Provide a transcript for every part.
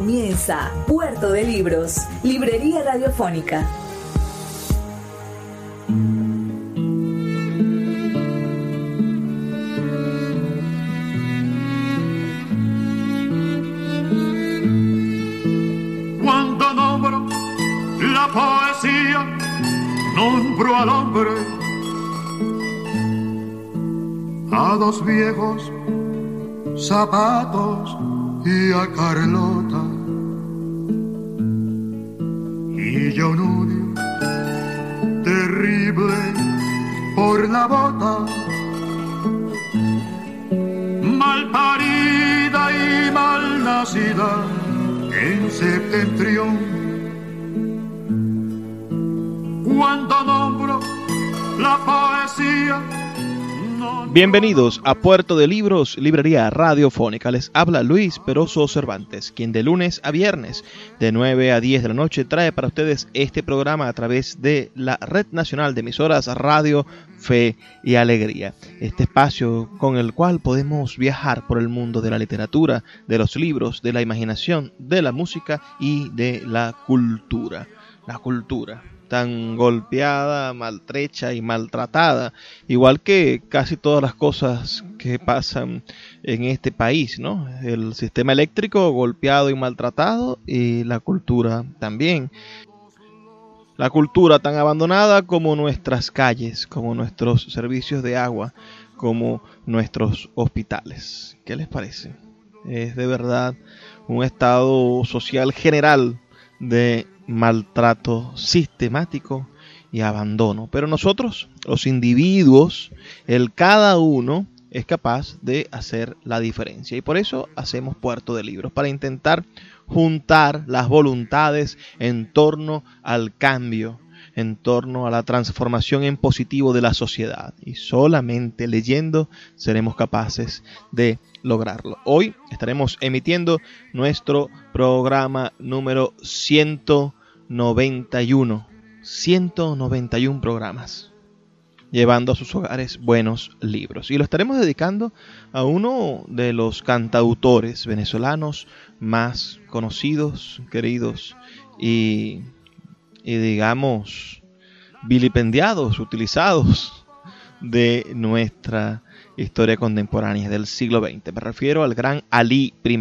Comienza Puerto de Libros, Librería Radiofónica. Cuando nombro la poesía, nombro al hombre a dos viejos zapatos y a Carlota la bota mal parida y mal nacida en septentrión. Cuando nombro la poesía Bienvenidos a Puerto de Libros, Librería Radiofónica. Les habla Luis Peroso Cervantes, quien de lunes a viernes, de 9 a 10 de la noche, trae para ustedes este programa a través de la Red Nacional de Emisoras Radio, Fe y Alegría. Este espacio con el cual podemos viajar por el mundo de la literatura, de los libros, de la imaginación, de la música y de la cultura. La cultura tan golpeada, maltrecha y maltratada, igual que casi todas las cosas que pasan en este país, ¿no? El sistema eléctrico golpeado y maltratado y la cultura también. La cultura tan abandonada como nuestras calles, como nuestros servicios de agua, como nuestros hospitales. ¿Qué les parece? Es de verdad un estado social general de maltrato sistemático y abandono. Pero nosotros, los individuos, el cada uno es capaz de hacer la diferencia. Y por eso hacemos Puerto de Libros, para intentar juntar las voluntades en torno al cambio, en torno a la transformación en positivo de la sociedad. Y solamente leyendo seremos capaces de lograrlo. Hoy estaremos emitiendo nuestro programa número 191. 191 programas. Llevando a sus hogares buenos libros. Y lo estaremos dedicando a uno de los cantautores venezolanos más conocidos, queridos y, y digamos vilipendiados, utilizados de nuestra historia contemporánea del siglo XX. Me refiero al gran Ali I.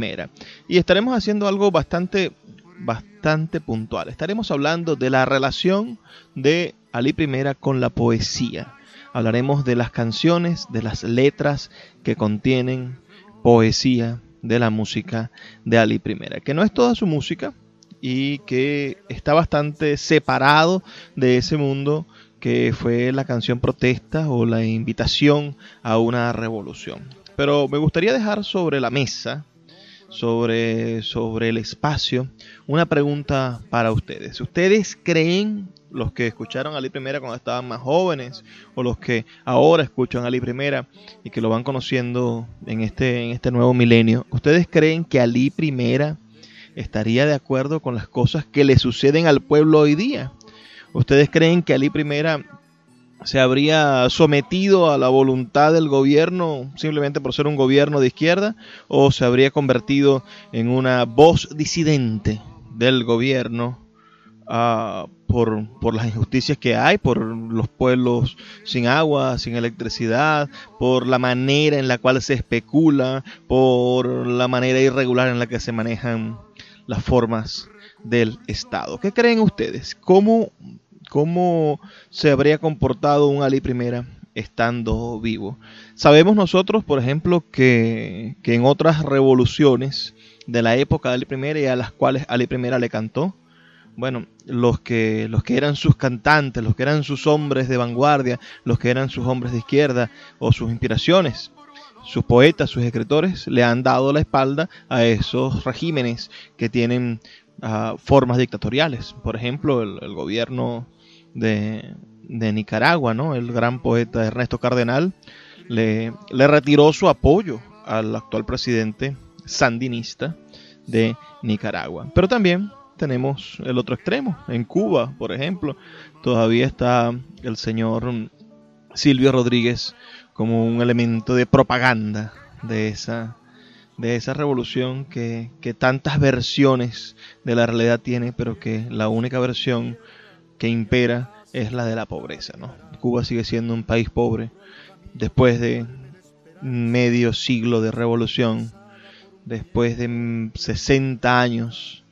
Y estaremos haciendo algo bastante, bastante puntual. Estaremos hablando de la relación de Ali I con la poesía. Hablaremos de las canciones, de las letras que contienen poesía de la música de Ali I, que no es toda su música y que está bastante separado de ese mundo que fue la canción protesta o la invitación a una revolución. Pero me gustaría dejar sobre la mesa, sobre, sobre el espacio, una pregunta para ustedes. ¿Ustedes creen, los que escucharon a Ali Primera cuando estaban más jóvenes, o los que ahora escuchan a Ali Primera y que lo van conociendo en este, en este nuevo milenio, ¿ustedes creen que Ali Primera estaría de acuerdo con las cosas que le suceden al pueblo hoy día? ¿Ustedes creen que Ali I se habría sometido a la voluntad del gobierno simplemente por ser un gobierno de izquierda o se habría convertido en una voz disidente del gobierno uh, por, por, las injusticias que hay, por los pueblos sin agua, sin electricidad, por la manera en la cual se especula, por la manera irregular en la que se manejan las formas del Estado. ¿Qué creen ustedes? ¿Cómo, cómo se habría comportado un Ali I estando vivo? Sabemos nosotros, por ejemplo, que, que en otras revoluciones de la época de Ali I y a las cuales Ali I le cantó, bueno, los que, los que eran sus cantantes, los que eran sus hombres de vanguardia, los que eran sus hombres de izquierda o sus inspiraciones, sus poetas, sus escritores le han dado la espalda a esos regímenes que tienen uh, formas dictatoriales. Por ejemplo, el gobierno de, Nicaragua, ¿no? El gran poeta Ernesto Cardenal le, le retiró su apoyo al actual presidente sandinista de Nicaragua. Pero también tenemos el otro extremo. En Cuba, por ejemplo, todavía está el señor Silvio Rodríguez como un elemento de propaganda de esa, de esa revolución que, que, tantas versiones de la realidad tiene, pero que la única versión que impera es la de la pobreza. ¿no? Cuba sigue siendo un país pobre después de medio siglo de revolución, después de 60 años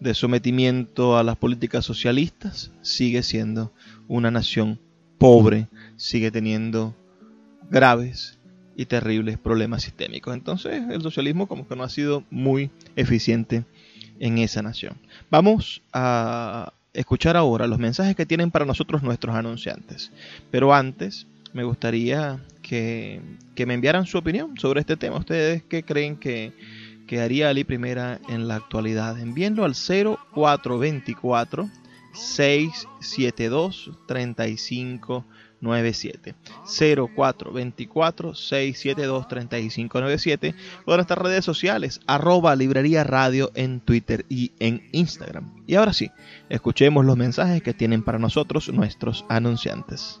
de sometimiento a las políticas socialistas, sigue siendo una nación pobre, sigue teniendo graves y terribles problemas sistémicos. Entonces el socialismo como que no ha sido muy eficiente en esa nación. Vamos a escuchar ahora los mensajes que tienen para nosotros nuestros anunciantes. Pero antes me gustaría que, que me enviaran su opinión sobre este tema. ¿Ustedes qué creen que, que haría Ali Primera en la actualidad? Envíenlo al 0424 672 3597 0424 672 3597 o en nuestras redes sociales arroba librería radio en Twitter y en Instagram. Y ahora sí, escuchemos los mensajes que tienen para nosotros nuestros anunciantes.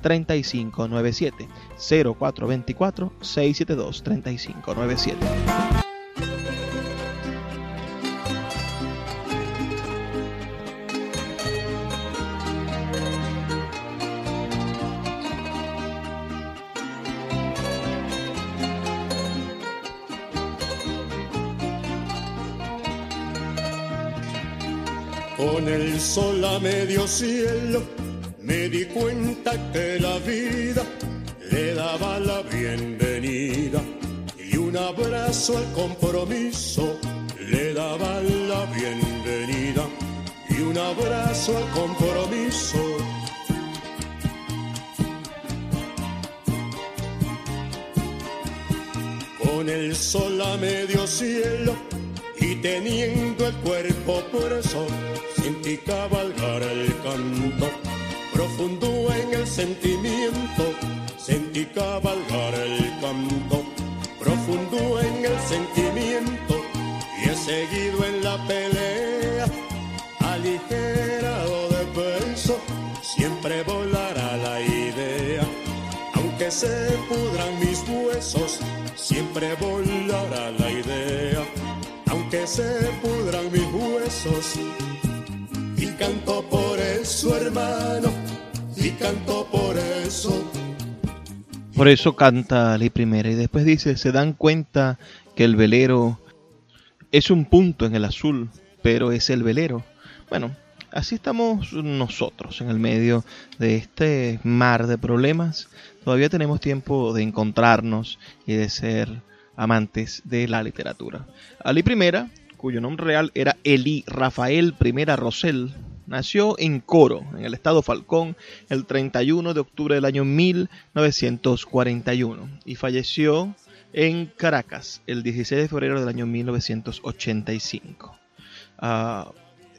3597 0424 672 3597. Con el sol a medio cielo me di cuenta que la vida le daba la bienvenida y un abrazo al compromiso le daba la bienvenida y un abrazo al compromiso. Con el sol a medio cielo y teniendo el cuerpo preso, sentí cabalgar el canto profundo en el sentimiento, sentí cabalgar el canto, profundo en el sentimiento, y he seguido en la pelea, aligerado de peso, siempre volará la idea, aunque se pudran mis huesos, siempre volará la idea, aunque se pudran mis huesos y canto por eso, hermano, y canto por eso, Por eso canta Ali Primera y después dice, se dan cuenta que el velero es un punto en el azul, pero es el velero. Bueno, así estamos nosotros en el medio de este mar de problemas. Todavía tenemos tiempo de encontrarnos y de ser amantes de la literatura. Ali I, cuyo nombre real era Eli Rafael I Rosell, nació en Coro, en el estado Falcón, el 31 de octubre del año 1941 y falleció en Caracas el 16 de febrero del año 1985. Ah,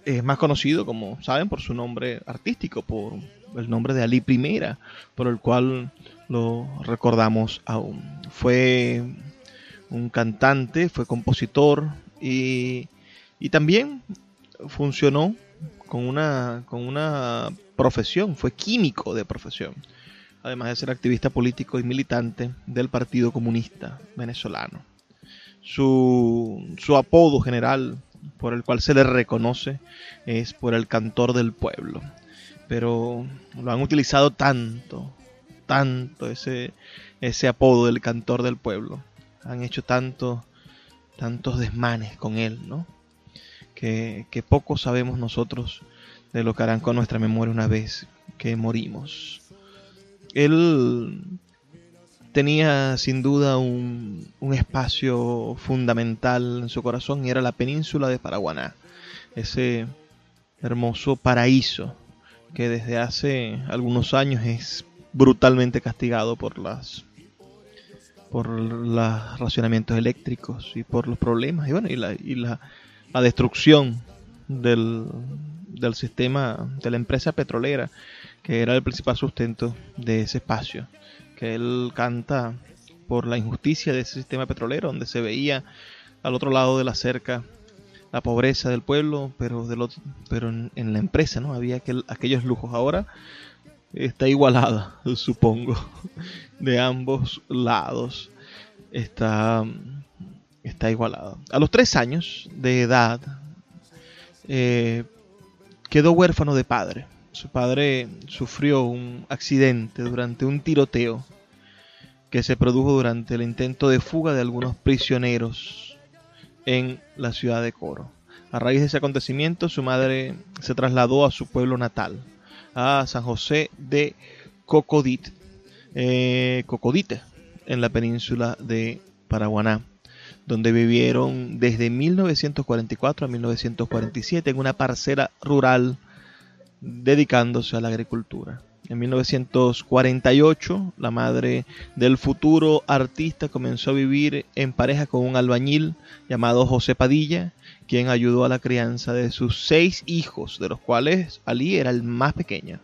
es más conocido, como saben, por su nombre artístico, por el nombre de Ali I, por el cual lo recordamos aún. Fue un cantante, fue compositor y, y también funcionó con una, con una profesión, fue químico de profesión, además de ser activista político y militante del Partido Comunista Venezolano. Su, su apodo general por el cual se le reconoce es por el cantor del pueblo. Pero lo han utilizado tanto, tanto ese, ese apodo del cantor del pueblo. Han hecho tanto, tantos desmanes con él, ¿no? Que, poco sabemos nosotros de lo que harán con nuestra memoria una vez que morimos. Él tenía sin duda un, espacio fundamental en su corazón y era la península de Paraguaná, ese hermoso paraíso que desde hace algunos años es brutalmente castigado por las por los racionamientos eléctricos y por los problemas y bueno y la, y la, la destrucción del, del sistema de la empresa petrolera que era el principal sustento de ese espacio que él canta por la injusticia de ese sistema petrolero, donde se veía al otro lado de la cerca la pobreza del pueblo, pero, del otro, pero en, la empresa no había aquel, aquellos lujos. Ahora está igualada, supongo, de ambos lados. Está, está igualada. A los tres años de edad eh, quedó huérfano de padre. Su padre sufrió un accidente durante un tiroteo que se produjo durante el intento de fuga de algunos prisioneros en la ciudad de Coro. A raíz de ese acontecimiento, su madre se trasladó a su pueblo natal, a San José de Cocodit, eh, Cocodite, en la península de Paraguaná, donde vivieron desde 1944 a 1947 en una parcela rural dedicándose a la agricultura. En 1948, la madre del futuro artista comenzó a vivir en pareja con un albañil llamado José Padilla, quien ayudó a la crianza de sus seis hijos, de los cuales Ali era el más pequeño,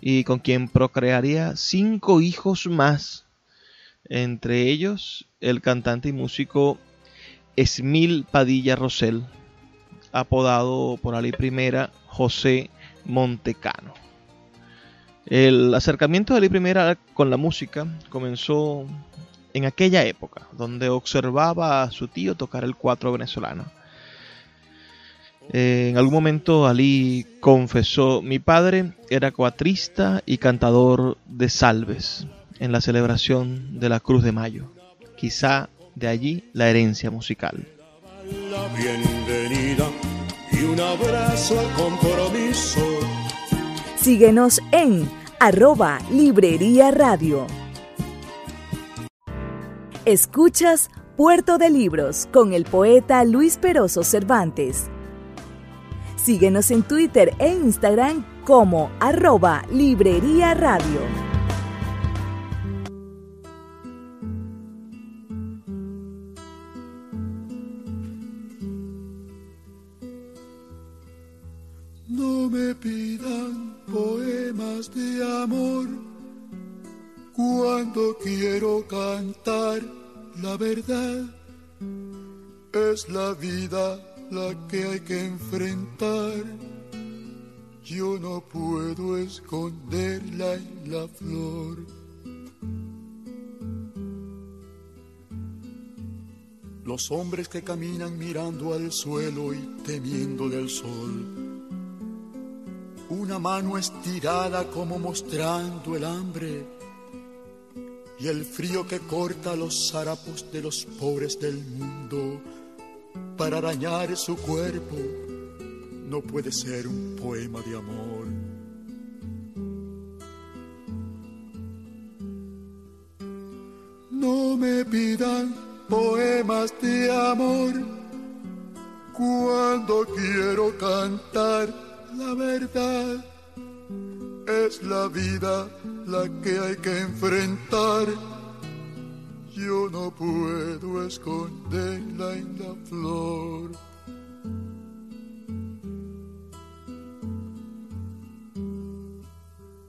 y con quien procrearía cinco hijos más, entre ellos el cantante y músico Esmil Padilla Rosell, apodado por Ali I José Montecano. El acercamiento de Ali I con la música comenzó en aquella época, donde observaba a su tío tocar el cuatro venezolano. En algún momento Ali confesó, mi padre era cuatrista y cantador de salves en la celebración de la Cruz de Mayo. Quizá de allí la herencia musical. La bienvenida y un abrazo al compromiso. Síguenos en arroba Librería Radio. Escuchas Puerto de Libros con el poeta Luis Peroso Cervantes. Síguenos en Twitter e Instagram como arroba Librería Radio. Cantar la verdad. Es la vida la que hay que enfrentar. Yo no puedo esconderla en la flor. Los hombres que caminan mirando al suelo y temiendo del sol. Una mano estirada como mostrando el hambre y el frío que corta los harapos de los pobres del mundo para arañar su cuerpo no puede ser un poema de amor. No me pidan poemas de amor cuando quiero cantar la verdad. Es la vida la que hay que enfrentar. Yo no puedo esconderla en la flor.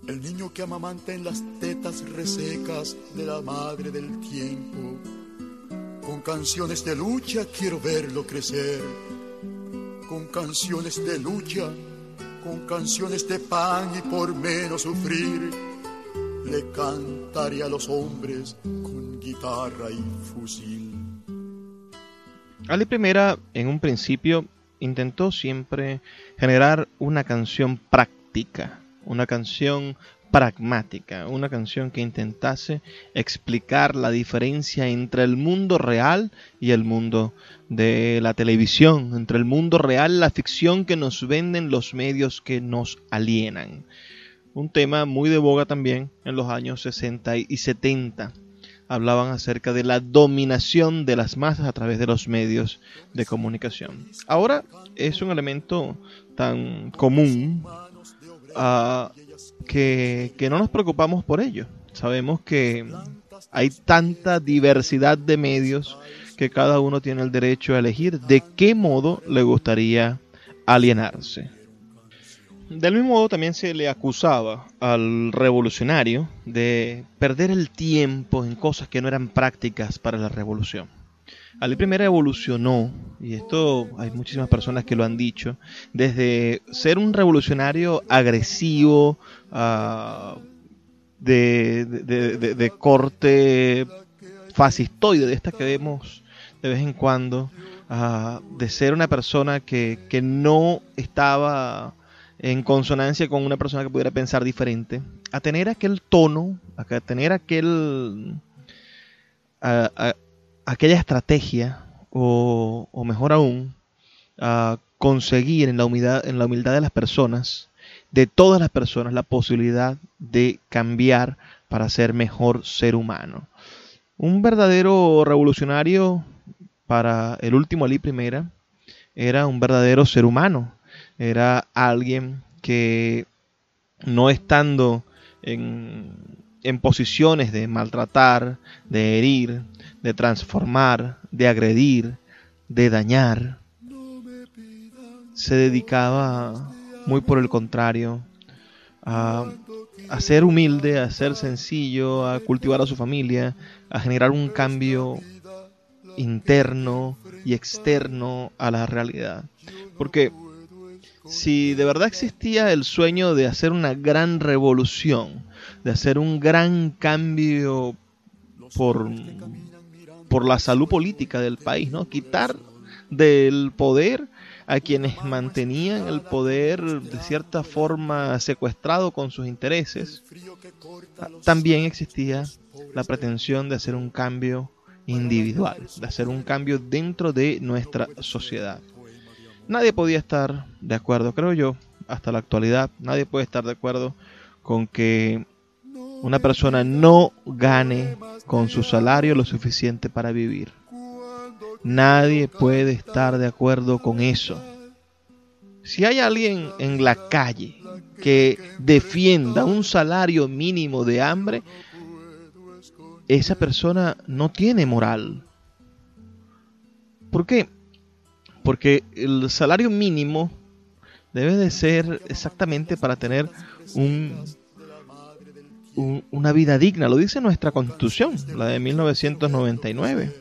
El niño que amamanta en las tetas resecas de la madre del tiempo. Con canciones de lucha quiero verlo crecer. Con canciones de lucha, con canciones de pan y por menos sufrir le cantaré a los hombres con guitarra y fusil. Ali Primera, en un principio, intentó siempre generar una canción práctica, una canción pragmática, una canción que intentase explicar la diferencia entre el mundo real y el mundo de la televisión, entre el mundo real y la ficción que nos venden los medios que nos alienan un tema muy de boga también en los años 60 y 70. Hablaban acerca de la dominación de las masas a través de los medios de comunicación. Ahora es un elemento tan común uh, que, que no nos preocupamos por ello. Sabemos que hay tanta diversidad de medios que cada uno tiene el derecho a elegir de qué modo le gustaría alienarse. Del mismo modo también se le acusaba al revolucionario de perder el tiempo en cosas que no eran prácticas para la revolución. Ali I evolucionó, y esto hay muchísimas personas que lo han dicho, desde ser un revolucionario agresivo, uh, de, de, de, corte fascistoide, de esta que vemos de vez en cuando, uh, de ser una persona que, que no estaba en consonancia con una persona que pudiera pensar diferente, a tener aquel tono, a tener aquel, a, aquella estrategia, o, o, mejor aún, a conseguir en la, humildad, en la humildad de las personas, de todas las personas, la posibilidad de cambiar para ser mejor ser humano. Un verdadero revolucionario para el último Ali Primera era un verdadero ser humano, era alguien que no estando en, en posiciones de maltratar, de herir, de transformar, de agredir, de dañar, se dedicaba muy por el contrario a, a, ser humilde, a ser sencillo, a cultivar a su familia, a generar un cambio interno y externo a la realidad. Porque si de verdad existía el sueño de hacer una gran revolución, de hacer un gran cambio por, por la salud política del país, ¿no? Quitar del poder a quienes mantenían el poder de cierta forma secuestrado con sus intereses, también existía la pretensión de hacer un cambio individual, de hacer un cambio dentro de nuestra sociedad. Nadie podía estar de acuerdo, creo yo, hasta la actualidad, nadie puede estar de acuerdo con que una persona no gane con su salario lo suficiente para vivir. Nadie puede estar de acuerdo con eso. Si hay alguien en la calle que defienda un salario mínimo de hambre, esa persona no tiene moral. ¿Por qué? Porque el salario mínimo debe de ser exactamente para tener un, una vida digna, lo dice nuestra constitución, la de 1999.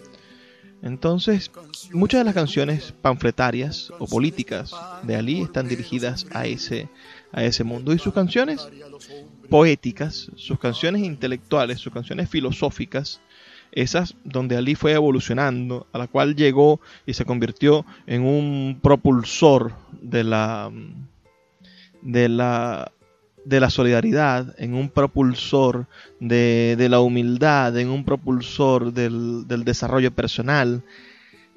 Entonces, muchas de las canciones panfletarias o políticas de Ali están dirigidas a ese, a ese mundo. Y sus canciones poéticas, sus canciones intelectuales, sus canciones filosóficas, esas donde Ali fue evolucionando, a la cual llegó y se convirtió en un propulsor de la de la de la solidaridad, en un propulsor de, la humildad, en un propulsor del, del, desarrollo personal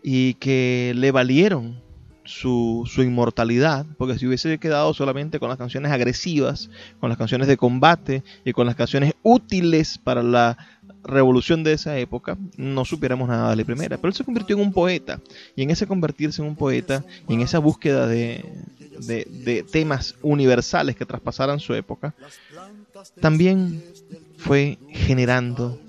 y que le valieron su, su, inmortalidad, porque si hubiese quedado solamente con las canciones agresivas, con las canciones de combate y con las canciones útiles para la revolución de esa época, no supiéramos nada de la primera. Pero él se convirtió en un poeta, y en ese convertirse en un poeta, y en esa búsqueda de, de, temas universales que traspasaran su época, también fue generando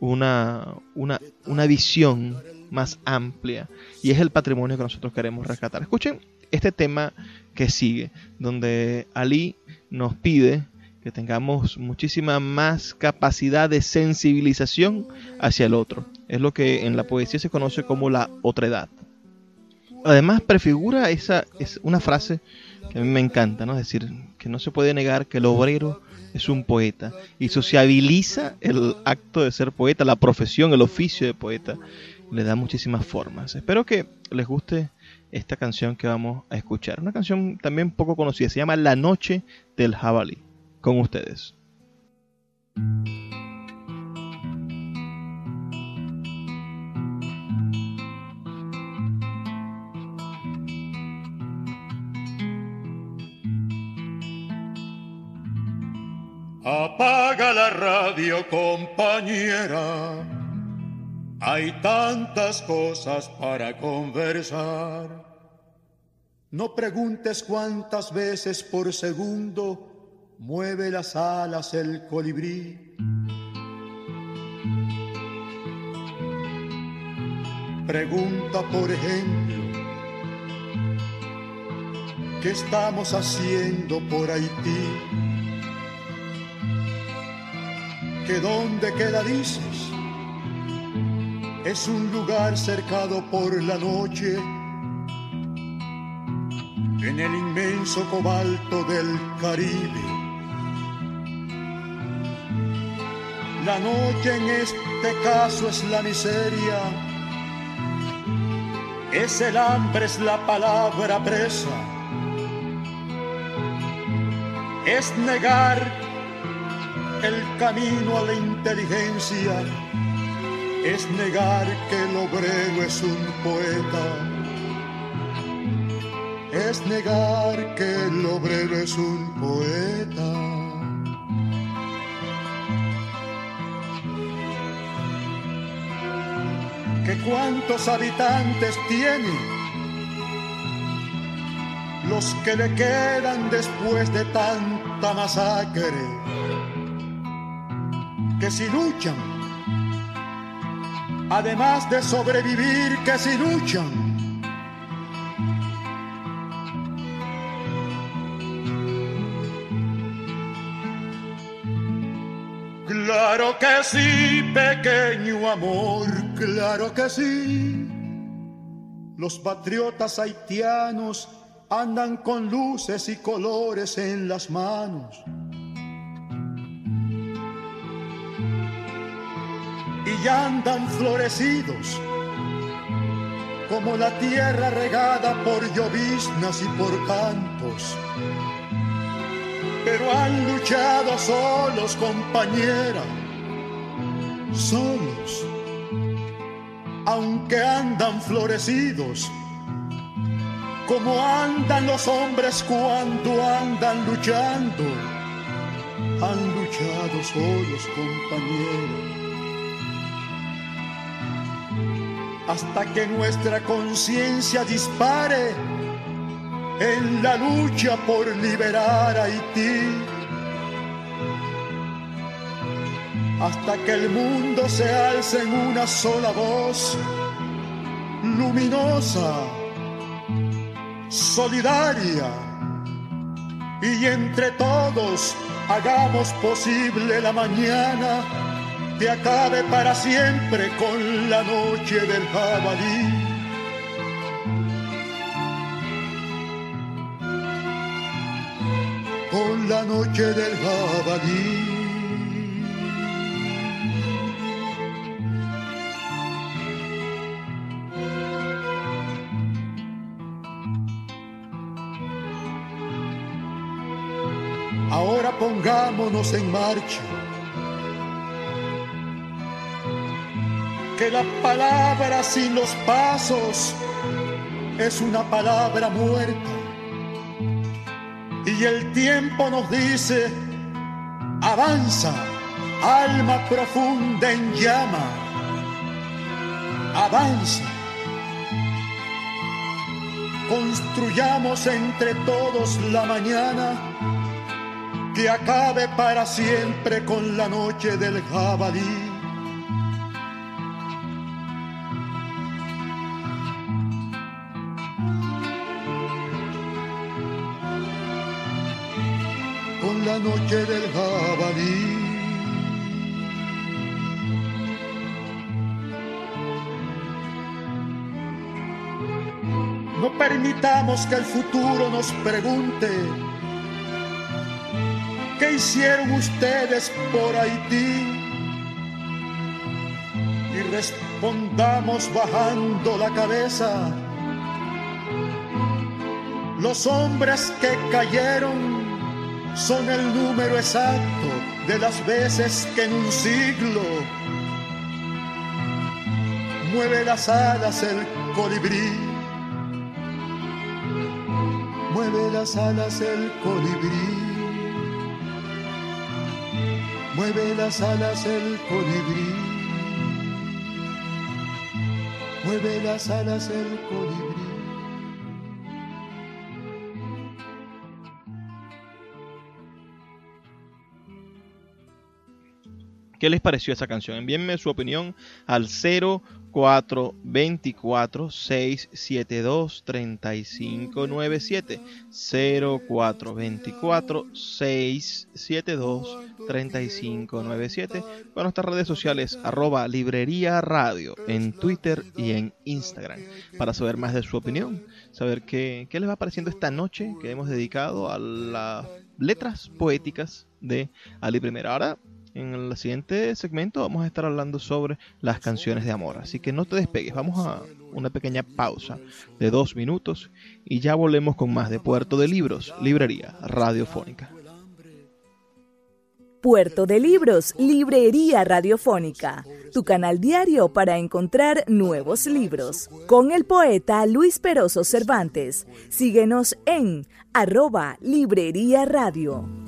una, una, una visión más amplia y es el patrimonio que nosotros queremos rescatar. Escuchen este tema que sigue, donde Ali nos pide que tengamos muchísima más capacidad de sensibilización hacia el otro. Es lo que en la poesía se conoce como la otredad. Además prefigura esa es una frase que a mí me encanta, ¿no? Es decir, que no se puede negar que el obrero es un poeta y sociabiliza el acto de ser poeta, la profesión, el oficio de poeta le da muchísimas formas. Espero que les guste esta canción que vamos a escuchar. Una canción también poco conocida, se llama La Noche del Jabalí. Con ustedes. Apaga la radio, compañera hay tantas cosas para conversar. No preguntes cuántas veces por segundo mueve las alas el colibrí. Pregunta, por ejemplo, ¿qué estamos haciendo por Haití? ¿Que dónde queda, dices? es un lugar cercado por la noche en el inmenso cobalto del Caribe. La noche en este caso es la miseria, es el hambre, es la palabra presa, es negar el camino a la inteligencia es negar que el obrero es un poeta. Es negar que el obrero es un poeta. ¿Que cuántos habitantes tiene? Los que le quedan después de tanta masacre. Que si luchan además de sobrevivir que si luchan. Claro que sí, pequeño amor, claro que sí. Los patriotas haitianos andan con luces y colores en las manos y andan florecidos como la tierra regada por lloviznas y por cantos. Pero han luchado solos, compañera, solos, aunque andan florecidos, como andan los hombres cuando andan luchando, han luchado solos, compañeros hasta que nuestra conciencia dispare en la lucha por liberar a Haití. Hasta que el mundo se alce en una sola voz, luminosa, solidaria, y entre todos hagamos posible la mañana te acabe para siempre con la noche del jabalí. Con la noche del jabalí. Pongámonos en marcha. Que la palabra sin los pasos es una palabra muerta. Y el tiempo nos dice, avanza, alma profunda en llama, avanza. Construyamos entre todos la mañana que acabe para siempre con la noche del jabalí. Con la noche del jabalí. No permitamos que el futuro nos pregunte ¿Qué hicieron ustedes por Haití? Y respondamos bajando la cabeza. Los hombres que cayeron son el número exacto de las veces que en un siglo mueve las alas el colibrí. Mueve las alas el colibrí. Mueve las alas el colibrí. Mueve las alas el colibrí. ¿Qué les pareció esa canción? Envíenme su opinión al 0424 672 3597 0424 672 3597 con nuestras redes sociales arroba librería radio en Twitter y en Instagram. Para saber más de su opinión, saber qué, qué les va pareciendo esta noche que hemos dedicado a las letras poéticas de Ali Primera. Ahora en el siguiente segmento vamos a estar hablando sobre las canciones de amor. Así que no te despegues, vamos a una pequeña pausa de dos minutos y ya volvemos con más de Puerto de Libros, Librería Radiofónica. Puerto de Libros, Librería Radiofónica, tu canal diario para encontrar nuevos libros. Con el poeta Luis Peroso Cervantes. Síguenos en arroba Librería Radio.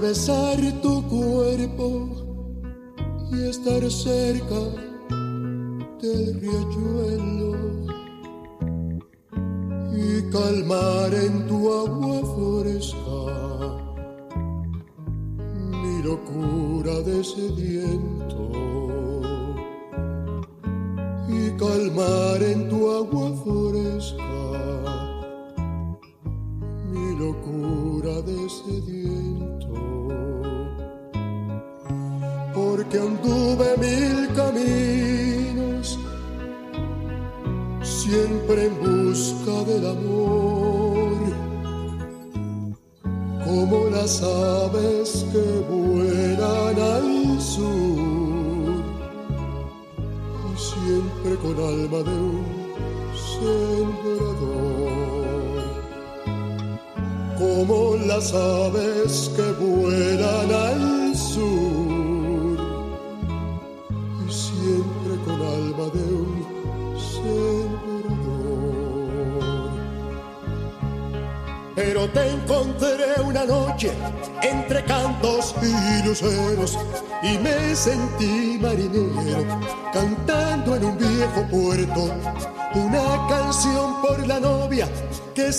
Besar tu cuerpo y estar cerca del riachuelo y calmar en tu agua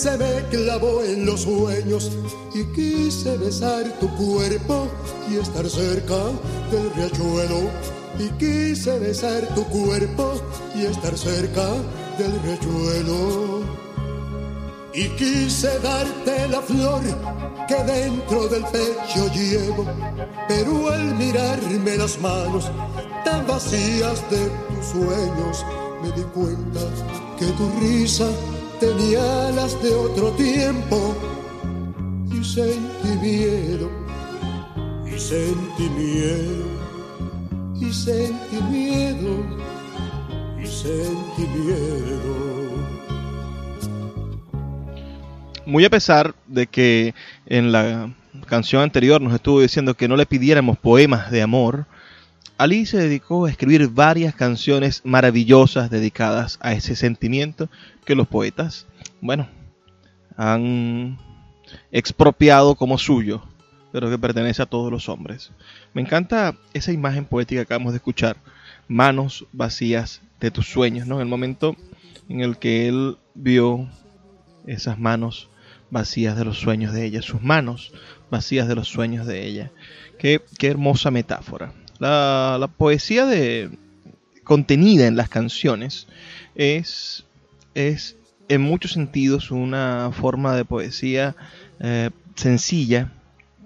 se me clavó en los sueños y quise besar tu cuerpo y estar cerca del riachuelo. Y quise besar tu cuerpo y estar cerca del riachuelo. Y quise darte la flor que dentro del pecho llevo pero al mirarme las manos tan vacías de tus sueños me di cuenta que tu risa tenía las de otro tiempo y sentí miedo, y sentí miedo, y sentí miedo, y sentí miedo. Muy a pesar de que en la canción anterior nos estuvo diciendo que no le pidiéramos poemas de amor, Ali se dedicó a escribir varias canciones maravillosas dedicadas a ese sentimiento que los poetas, bueno, han expropiado como suyo, pero que pertenece a todos los hombres. Me encanta esa imagen poética que acabamos de escuchar, manos vacías de tus sueños, ¿no? El momento en el que él vio esas manos vacías de los sueños de ella, sus manos vacías de los sueños de ella. Qué, qué hermosa metáfora. La, poesía de, contenida en las canciones es, es en muchos sentidos una forma de poesía eh, sencilla,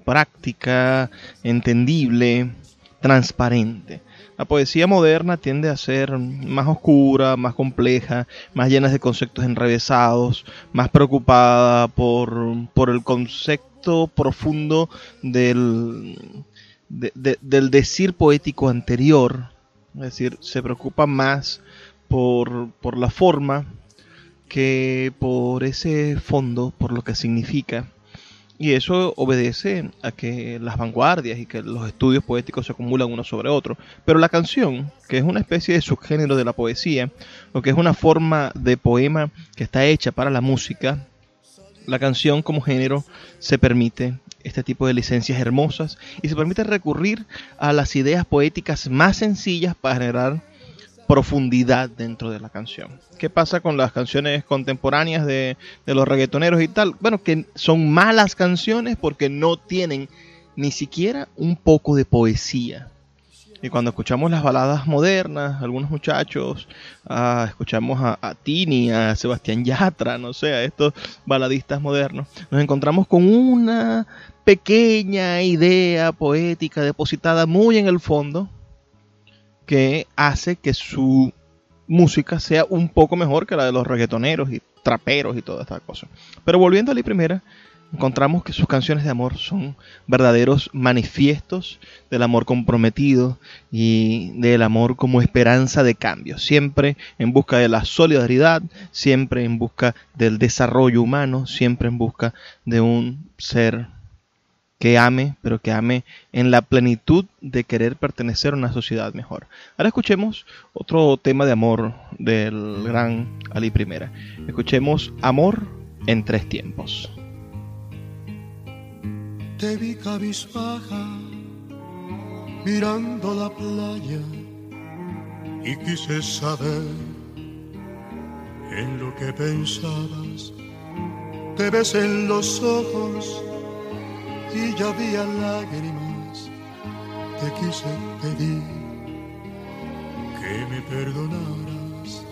práctica, entendible, transparente. La poesía moderna tiende a ser más oscura, más compleja, más llena de conceptos enrevesados, más preocupada por, por el concepto profundo del, del decir poético anterior, es decir, se preocupa más por, por la forma que por ese fondo, por lo que significa. Y eso obedece a que las vanguardias y que los estudios poéticos se acumulan uno sobre otro. Pero la canción, que es una especie de subgénero de la poesía, o que es una forma de poema que está hecha para la música, la canción como género se permite este tipo de licencias hermosas y se permite recurrir a las ideas poéticas más sencillas para generar profundidad dentro de la canción. ¿Qué pasa con las canciones contemporáneas de, los reggaetoneros y tal? Bueno, que son malas canciones porque no tienen ni siquiera un poco de poesía. Y cuando escuchamos las baladas modernas, algunos muchachos, ah, escuchamos a, a, Tini, a Sebastián Yatra, no sé, a estos baladistas modernos, nos encontramos con una pequeña idea poética depositada muy en el fondo que hace que su música sea un poco mejor que la de los reggaetoneros y traperos y toda esta cosa. Pero volviendo a la primera, encontramos que sus canciones de amor son verdaderos manifiestos del amor comprometido y del amor como esperanza de cambio, siempre en busca de la solidaridad, siempre en busca del desarrollo humano, siempre en busca de un ser que ame, pero que ame en la plenitud de querer pertenecer a una sociedad mejor. Ahora escuchemos otro tema de amor del gran Ali Primera. Escuchemos Amor en tres tiempos. Te vi cabizbaja mirando la playa y quise saber en lo que pensabas. Te ves en los ojos y ya había lágrimas. Te quise pedir que me perdonaras.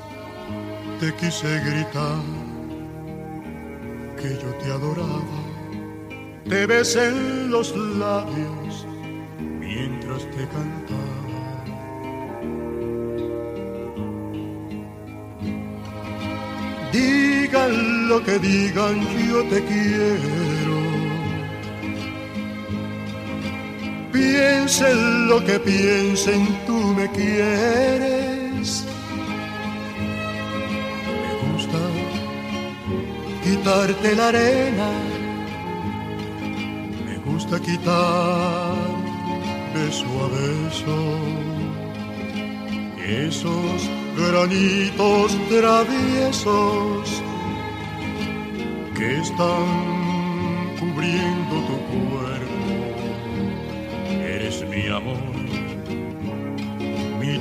Te quise gritar que yo te adoraba. Te besé en los labios mientras te cantaba. Digan lo que digan, yo te quiero Piensen lo que piensen, tú me quieres. Me gusta quitarte la arena. Me gusta quitar beso a beso esos granitos traviesos que están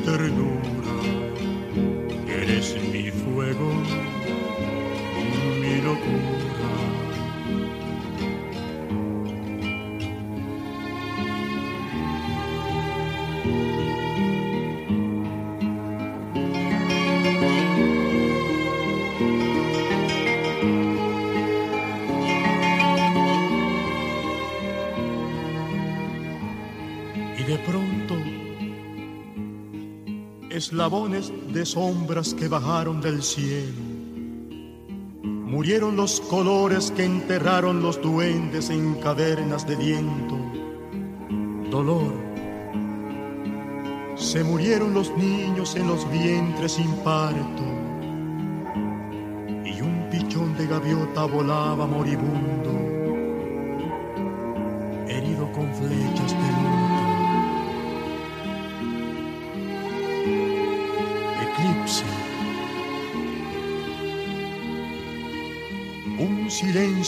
ternura, eres mi fuego, mi locura. Y de pronto eslabones de sombras que bajaron del cielo. Murieron los colores que enterraron los duendes en cavernas de viento. Dolor. Se murieron los niños en los vientres sin parto. Y un pichón de gaviota volaba moribundo,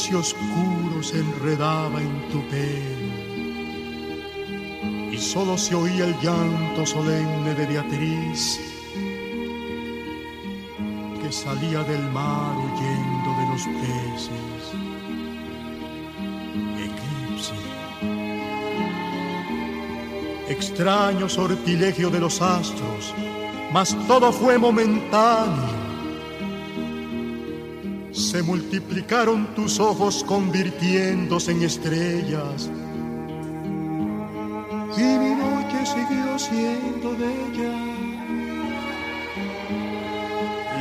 oscuro se enredaba en tu pelo y solo se oía el llanto solemne de Beatriz que salía del mar huyendo de los peces. Eclipse. Extraño sortilegio de los astros, mas todo fue momentáneo. Se multiplicaron tus ojos convirtiéndose en estrellas y mi noche siguió siendo bella.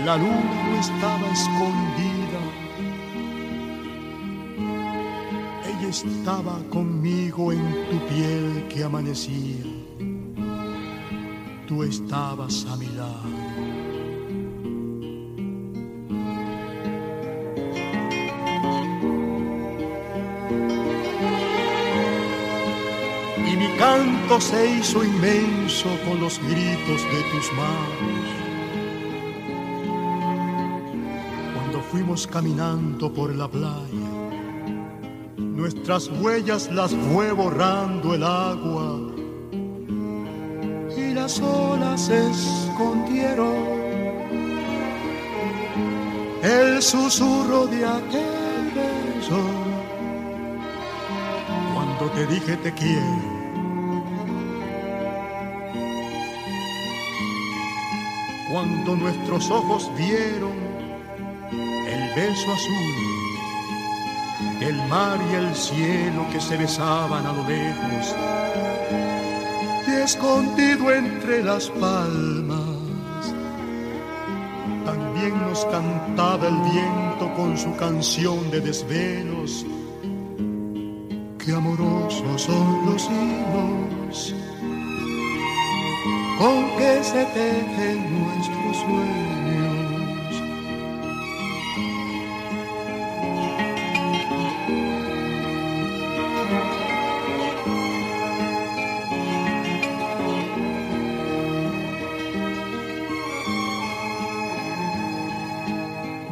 La luna no estaba escondida, ella estaba conmigo en tu piel que amanecía. Tú estabas a mi lado. Y mi canto se hizo inmenso con los gritos de tus manos. Cuando fuimos caminando por la playa, nuestras huellas las fue borrando el agua y las olas se escondieron. El susurro de aquel beso te dije te quiero. Cuando nuestros ojos vieron el beso azul del mar y el cielo que se besaban a lo lejos y escondido entre las palmas. También nos cantaba el viento con su canción de desvelos qué amorosos son los hilos con que se tejen nuestros sueños.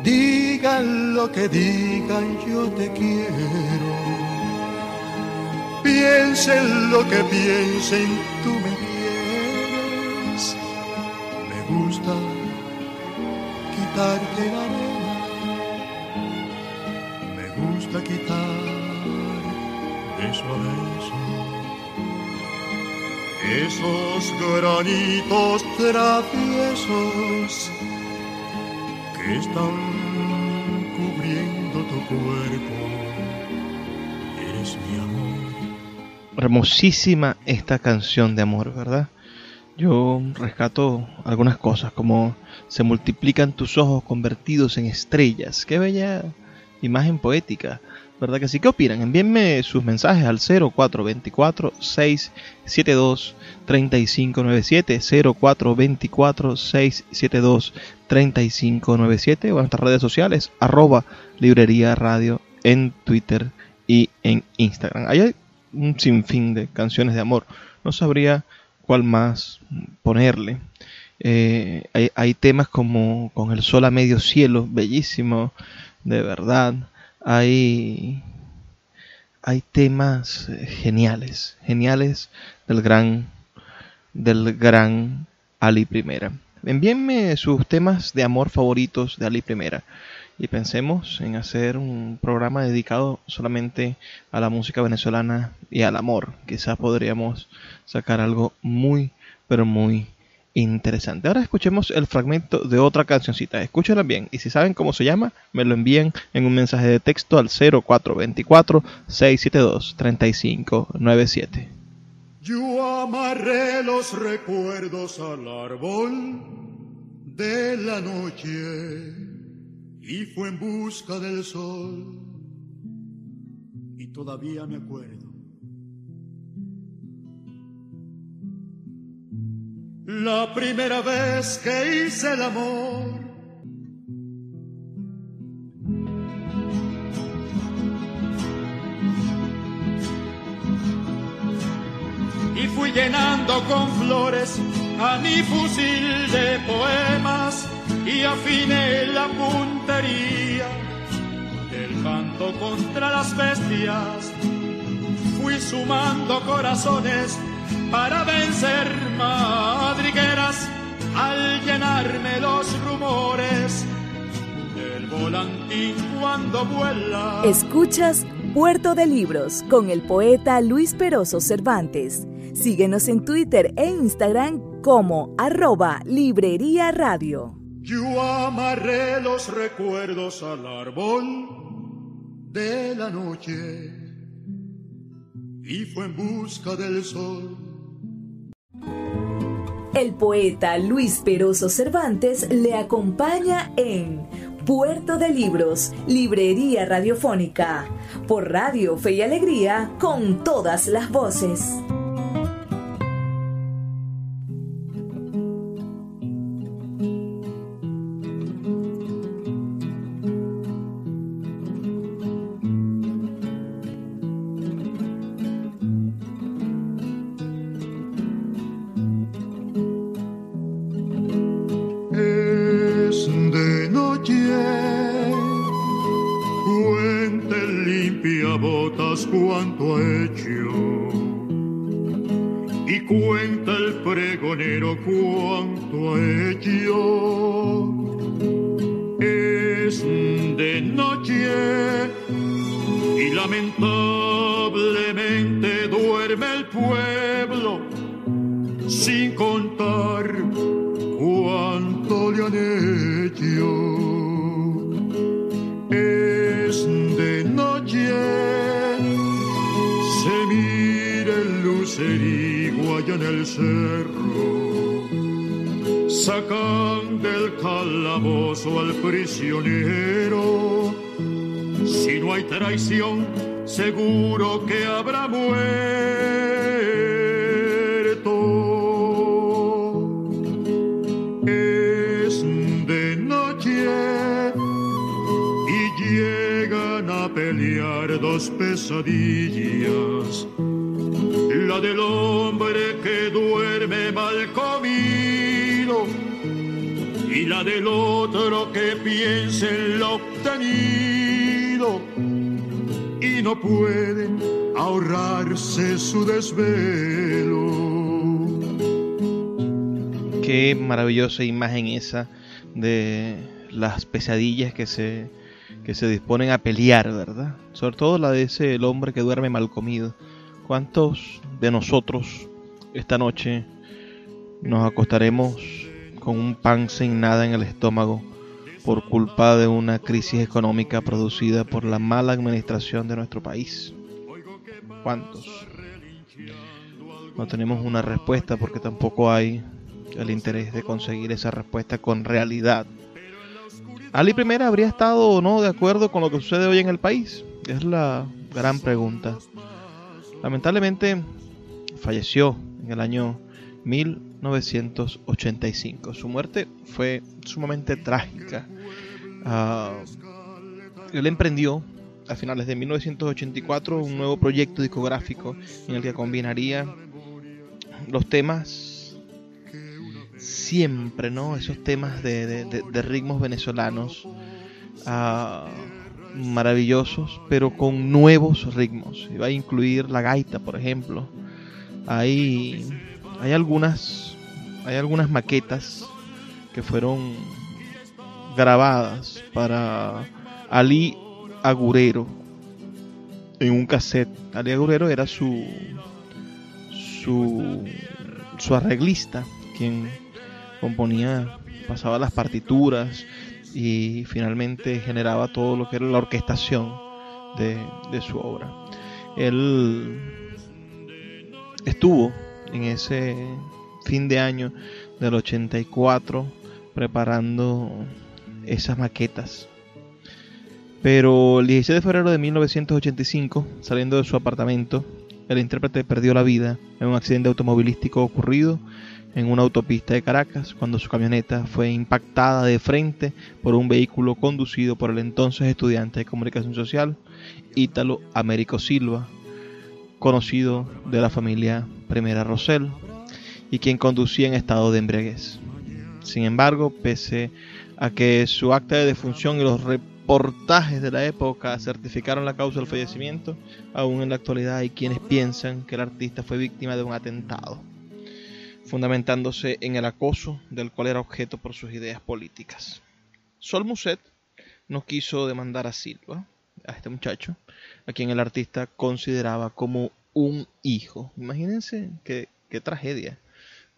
Digan lo que digan, yo te quiero piensen lo que piensen, tú me quieres. Me gusta quitarte la arena, me gusta quitar beso a beso esos granitos traviesos que están cubriendo tu cuerpo. Eres mi hermosísima esta canción de amor, ¿verdad? Yo rescato algunas cosas, como se multiplican tus ojos convertidos en estrellas. Qué bella imagen poética, ¿verdad que sí? ¿Qué opinan? Envíenme sus mensajes al 0424-672-3597, 0424-672-3597 o en nuestras redes sociales, arroba librería radio en Twitter y en Instagram. Hay un sinfín de canciones de amor. No sabría cuál más ponerle. Eh, hay, hay, temas como Con el sol a medio cielo, bellísimo, de verdad. Hay, hay temas geniales, geniales del gran, del gran Ali Primera. Envíenme sus temas de amor favoritos de Ali Primera y pensemos en hacer un programa dedicado solamente a la música venezolana y al amor. Quizás podríamos sacar algo muy, pero muy interesante. Ahora escuchemos el fragmento de otra cancioncita. Escúchala bien y si saben cómo se llama, me lo envíen en un mensaje de texto al 0424 672 3597. Yo amarré los recuerdos al árbol de la noche y fue en busca del sol. Y todavía me acuerdo. La primera vez que hice el amor fui llenando con flores a mi fusil de poemas y afiné la puntería del canto contra las bestias. Fui sumando corazones para vencer madrigueras al llenarme los rumores del volantín cuando vuela. Escuchas Puerto de Libros con el poeta Luis Peroso Cervantes. Síguenos en Twitter e Instagram como arroba Librería Radio. Yo amarré los recuerdos al árbol de la noche y fue en busca del sol. El poeta Luis Peroso Cervantes le acompaña en Puerto de Libros, Librería Radiofónica, por Radio Fe y Alegría, con todas las voces. y cuenta el pregonero cuanto ha hecho. Es de noche y lamentablemente duerme el pueblo sin contar sacan del calabozo al prisionero. Si no hay traición, seguro que habrá muerto. Es de noche y llegan a pelear dos pesadillas. La del hombre que duerme mal con su desvelo. Qué maravillosa imagen esa de las pesadillas que se, que se disponen a pelear, ¿verdad? Sobre todo la de ese hombre que duerme mal comido. ¿Cuántos de nosotros esta noche nos acostaremos con un pan sin nada en el estómago por culpa de una crisis económica producida por la mala administración de nuestro país? ¿Cuántos? no tenemos una respuesta porque tampoco hay el interés de conseguir esa respuesta con realidad. ¿Ali Primera habría estado o no de acuerdo con lo que sucede hoy en el país? Es la gran pregunta. Lamentablemente falleció en el año 1985. Su muerte fue sumamente trágica. Uh, él emprendió a finales de 1984 un nuevo proyecto discográfico en el que combinaría los temas siempre, ¿no? Esos temas de, ritmos venezolanos ah, maravillosos, pero con nuevos ritmos. va a incluir la gaita, por ejemplo. Hay, hay algunas, hay algunas maquetas que fueron grabadas para Ali Agurero en un cassette. Ali Agurero era su su, arreglista, quien componía, pasaba las partituras y finalmente generaba todo lo que era la orquestación de, su obra. Él estuvo en ese fin de año del 84 preparando esas maquetas. Pero el 16 de febrero de 1985, saliendo de su apartamento, el intérprete perdió la vida en un accidente automovilístico ocurrido en una autopista de Caracas cuando su camioneta fue impactada de frente por un vehículo conducido por el entonces estudiante de comunicación social Ítalo Américo Silva, conocido de la familia Primera Rosell, y quien conducía en estado de embriaguez. Sin embargo, pese a que su acta de defunción y los reportajes de la época certificaron la causa del fallecimiento, aún en la actualidad hay quienes piensan que el artista fue víctima de un atentado, fundamentándose en el acoso del cual era objeto por sus ideas políticas. Sol Muset no quiso demandar a Silva, a este muchacho, a quien el artista consideraba como un hijo. Imagínense qué, tragedia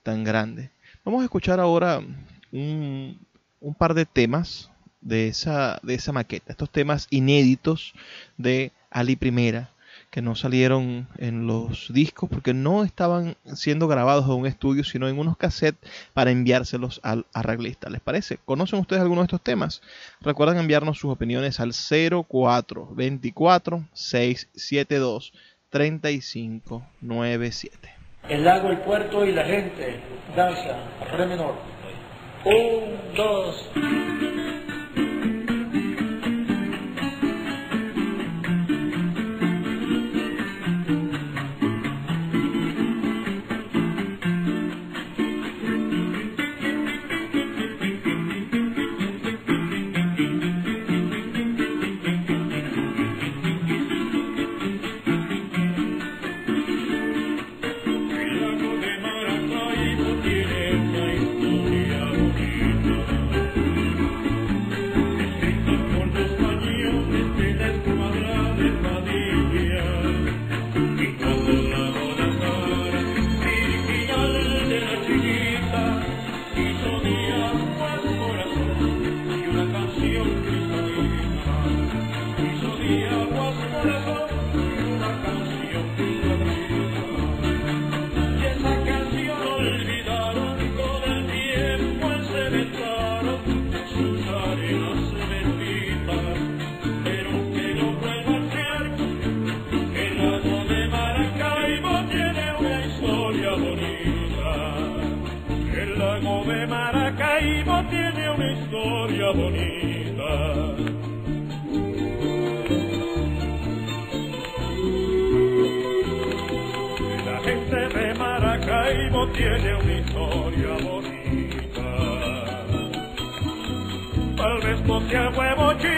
tan grande. Vamos a escuchar ahora un, un par de temas de esa, de esa maqueta, estos temas inéditos de Ali Primera, que no salieron en los discos porque no estaban siendo grabados en un estudio, sino en unos cassettes para enviárselos al arreglista. ¿Les parece? ¿Conocen ustedes algunos de estos temas? Recuerden enviarnos sus opiniones al 0424 672 3597. El lago, el puerto y la gente. Danza, re menor. Un, dos. huevo chico.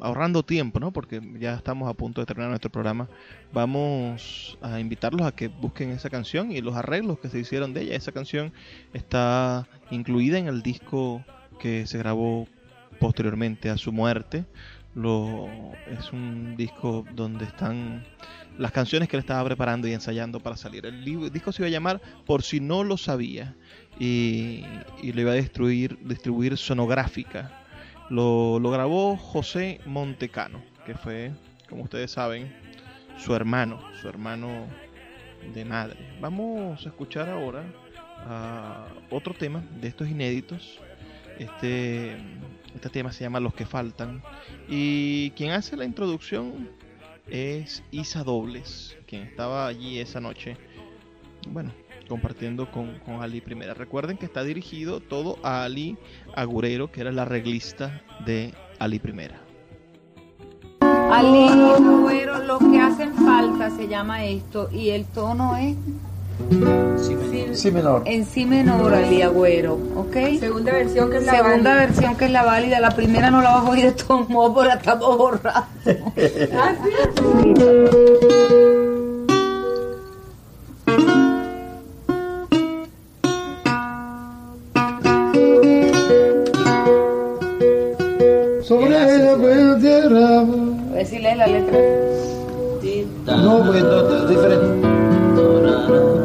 ahorrando tiempo, ¿no? Porque ya estamos a punto de terminar nuestro programa. Vamos a invitarlos a que busquen esa canción y los arreglos que se hicieron de ella. Esa canción está incluida en el disco que se grabó posteriormente a su muerte. Es un disco donde están las canciones que él estaba preparando y ensayando para salir. El disco se iba a llamar Por si no lo sabía y, y lo iba a destruir, distribuir sonográfica. Lo, lo grabó José Montecano, que fue, como ustedes saben, su hermano, su hermano de madre. Vamos a escuchar ahora a otro tema de estos inéditos. Este, este tema se llama Los que faltan. Y quien hace la introducción es Isa Dobles, quien estaba allí esa noche bueno, compartiendo con, con, Ali Primera. Recuerden que está dirigido todo a Ali Agurero, que era la reglista de Ali Primera. Ali Agurero, lo que hacen falta se llama esto y el tono es Sí menor. En sí menor, Ali Agüero, ¿ok? Segunda versión que es la Segunda versión que es la válida. La primera no la vas a oír de todos modos porque la estamos borrando. ¿Ah, Sobre ver si lees la letra. No, porque no, es diferente.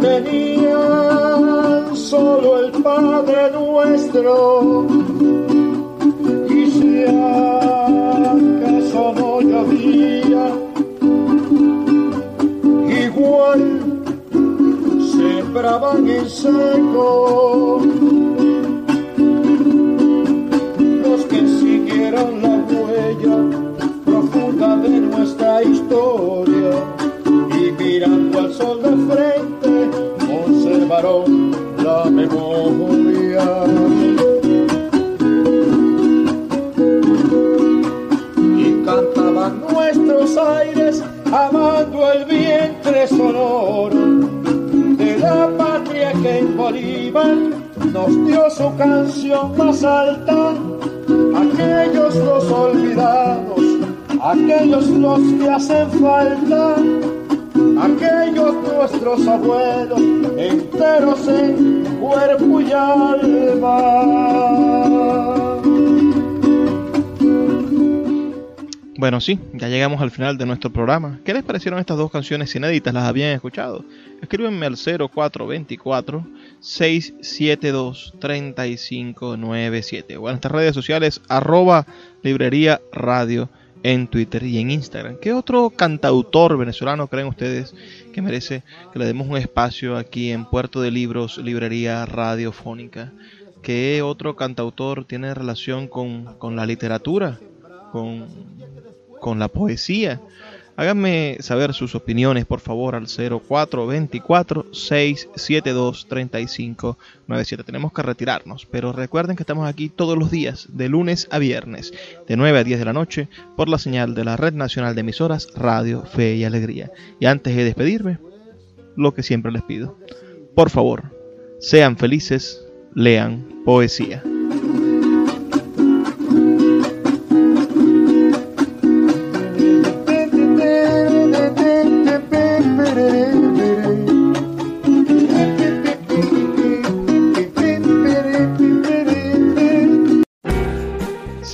Tenían solo el Padre nuestro. Y si acaso no llovía igual sembraban en seco canción más alta aquellos los olvidados, aquellos los que hacen falta, aquellos nuestros abuelos enteros en cuerpo y alma. Bueno, sí, ya llegamos al final de nuestro programa. ¿Qué les parecieron estas dos canciones inéditas? ¿Las habían escuchado? Escríbenme al 0424 672 3597 o en nuestras redes sociales arroba librería radio en Twitter y en Instagram. ¿Qué otro cantautor venezolano creen ustedes que merece que le demos un espacio aquí en Puerto de Libros, librería radiofónica? ¿Qué otro cantautor tiene relación con, con la literatura? Con, con la poesía. Háganme saber sus opiniones, por favor, al 0424-672-3597. Tenemos que retirarnos, pero recuerden que estamos aquí todos los días, de lunes a viernes, de 9 a 10 de la noche, por la señal de la Red Nacional de Emisoras Radio Fe y Alegría. Y antes de despedirme, lo que siempre les pido, por favor, sean felices, lean poesía.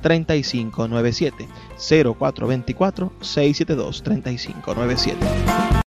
3597 0424 672 3597